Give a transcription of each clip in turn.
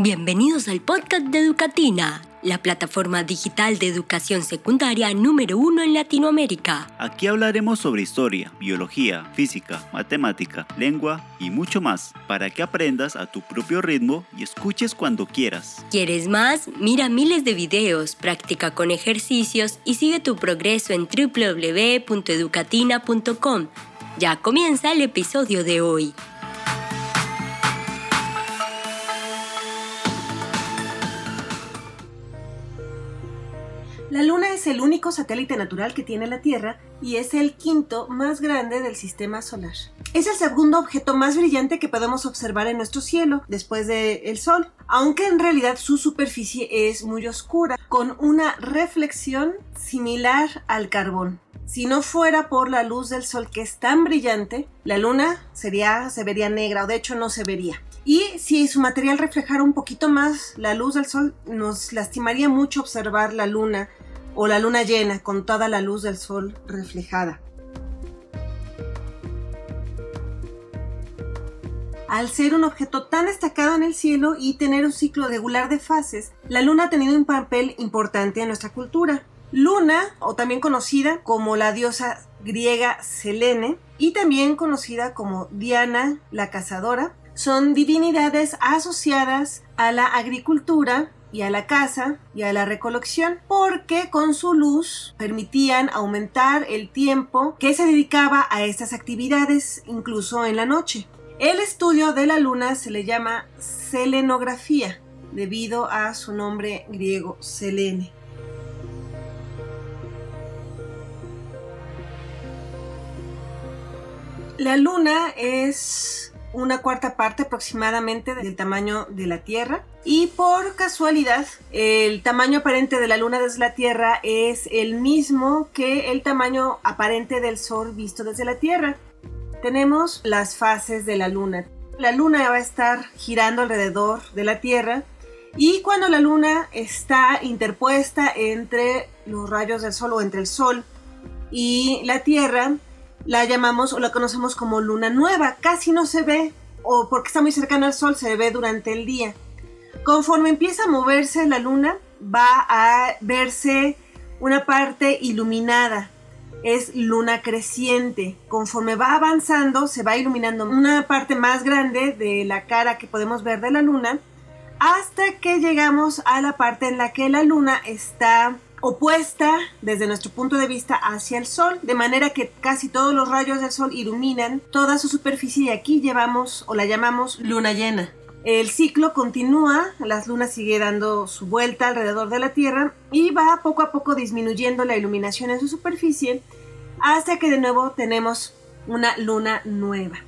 Bienvenidos al podcast de Educatina, la plataforma digital de educación secundaria número uno en Latinoamérica. Aquí hablaremos sobre historia, biología, física, matemática, lengua y mucho más, para que aprendas a tu propio ritmo y escuches cuando quieras. ¿Quieres más? Mira miles de videos, practica con ejercicios y sigue tu progreso en www.educatina.com. Ya comienza el episodio de hoy. Es el único satélite natural que tiene la Tierra y es el quinto más grande del sistema solar. Es el segundo objeto más brillante que podemos observar en nuestro cielo después del Sol, aunque en realidad su superficie es muy oscura, con una reflexión similar al carbón. Si no fuera por la luz del Sol que es tan brillante, la Luna sería, se vería negra o de hecho no se vería. Y si su material reflejara un poquito más la luz del sol, nos lastimaría mucho observar la luna o la luna llena con toda la luz del sol reflejada. Al ser un objeto tan destacado en el cielo y tener un ciclo regular de fases, la luna ha tenido un papel importante en nuestra cultura. Luna, o también conocida como la diosa griega Selene, y también conocida como Diana la cazadora, son divinidades asociadas a la agricultura y a la caza y a la recolección porque con su luz permitían aumentar el tiempo que se dedicaba a estas actividades incluso en la noche. El estudio de la luna se le llama selenografía debido a su nombre griego Selene. La luna es una cuarta parte aproximadamente del tamaño de la Tierra. Y por casualidad, el tamaño aparente de la Luna desde la Tierra es el mismo que el tamaño aparente del Sol visto desde la Tierra. Tenemos las fases de la Luna. La Luna va a estar girando alrededor de la Tierra y cuando la Luna está interpuesta entre los rayos del Sol o entre el Sol y la Tierra, la llamamos o la conocemos como luna nueva. Casi no se ve, o porque está muy cercana al sol, se ve durante el día. Conforme empieza a moverse la luna, va a verse una parte iluminada. Es luna creciente. Conforme va avanzando, se va iluminando una parte más grande de la cara que podemos ver de la luna, hasta que llegamos a la parte en la que la luna está opuesta desde nuestro punto de vista hacia el sol, de manera que casi todos los rayos del sol iluminan toda su superficie y aquí llevamos o la llamamos luna llena. El ciclo continúa, la luna sigue dando su vuelta alrededor de la Tierra y va poco a poco disminuyendo la iluminación en su superficie hasta que de nuevo tenemos una luna nueva.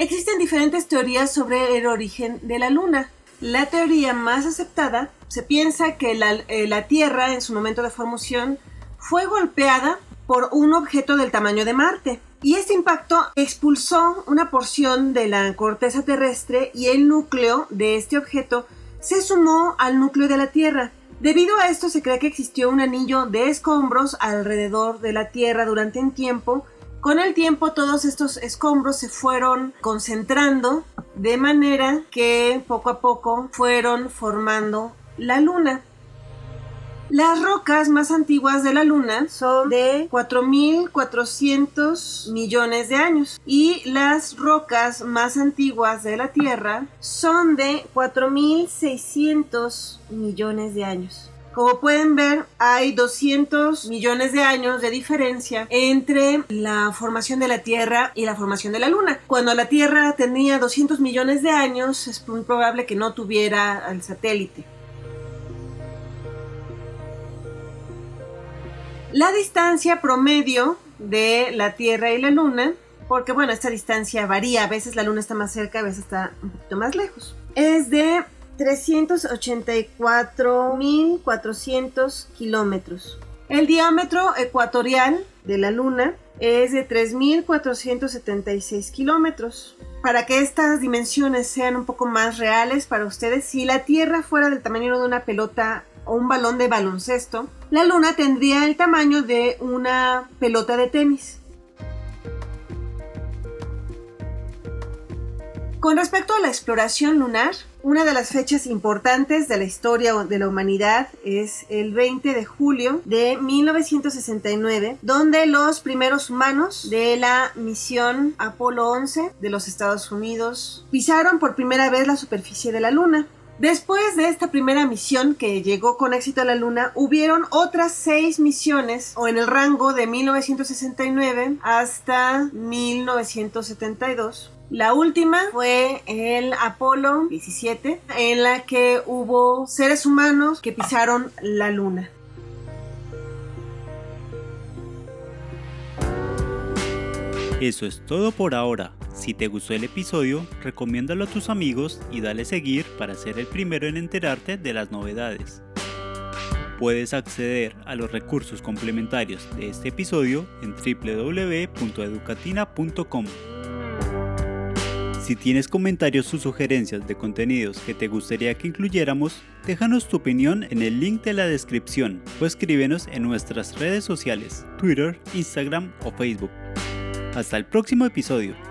Existen diferentes teorías sobre el origen de la Luna. La teoría más aceptada se piensa que eh, la, Tierra en su momento de formación fue golpeada por un objeto del tamaño de Marte. Y este impacto expulsó una porción de la corteza terrestre y el núcleo de este objeto se sumó al núcleo de la Tierra. Debido a esto se cree que existió un anillo de escombros alrededor de la Tierra durante un tiempo con el tiempo todos estos escombros se fueron concentrando de manera que poco a poco fueron formando la luna. Las rocas más antiguas de la Luna son de 4.400 millones de años y las rocas más antiguas de la Tierra son de 4.600 millones de años. Como pueden ver, hay 200 millones de años de diferencia entre la formación de la Tierra y la formación de la Luna. Cuando la Tierra tenía 200 millones de años, es muy probable que no tuviera al satélite. La distancia promedio de la Tierra y la Luna, porque bueno, esta distancia varía, a veces la Luna está más cerca, a veces está un poquito más lejos, es de 384.400 kilómetros. El diámetro ecuatorial de la Luna es de 3.476 kilómetros. Para que estas dimensiones sean un poco más reales para ustedes, si la Tierra fuera del tamaño de una pelota o un balón de baloncesto, la Luna tendría el tamaño de una pelota de tenis. Con respecto a la exploración lunar, una de las fechas importantes de la historia de la humanidad es el 20 de julio de 1969, donde los primeros humanos de la misión Apolo 11 de los Estados Unidos pisaron por primera vez la superficie de la Luna. Después de esta primera misión que llegó con éxito a la Luna, hubieron otras seis misiones o en el rango de 1969 hasta 1972 la última fue el Apolo 17, en la que hubo seres humanos que pisaron la luna. Eso es todo por ahora. Si te gustó el episodio, recomiéndalo a tus amigos y dale seguir para ser el primero en enterarte de las novedades. Puedes acceder a los recursos complementarios de este episodio en www.educatina.com. Si tienes comentarios o sugerencias de contenidos que te gustaría que incluyéramos, déjanos tu opinión en el link de la descripción o escríbenos en nuestras redes sociales, Twitter, Instagram o Facebook. Hasta el próximo episodio.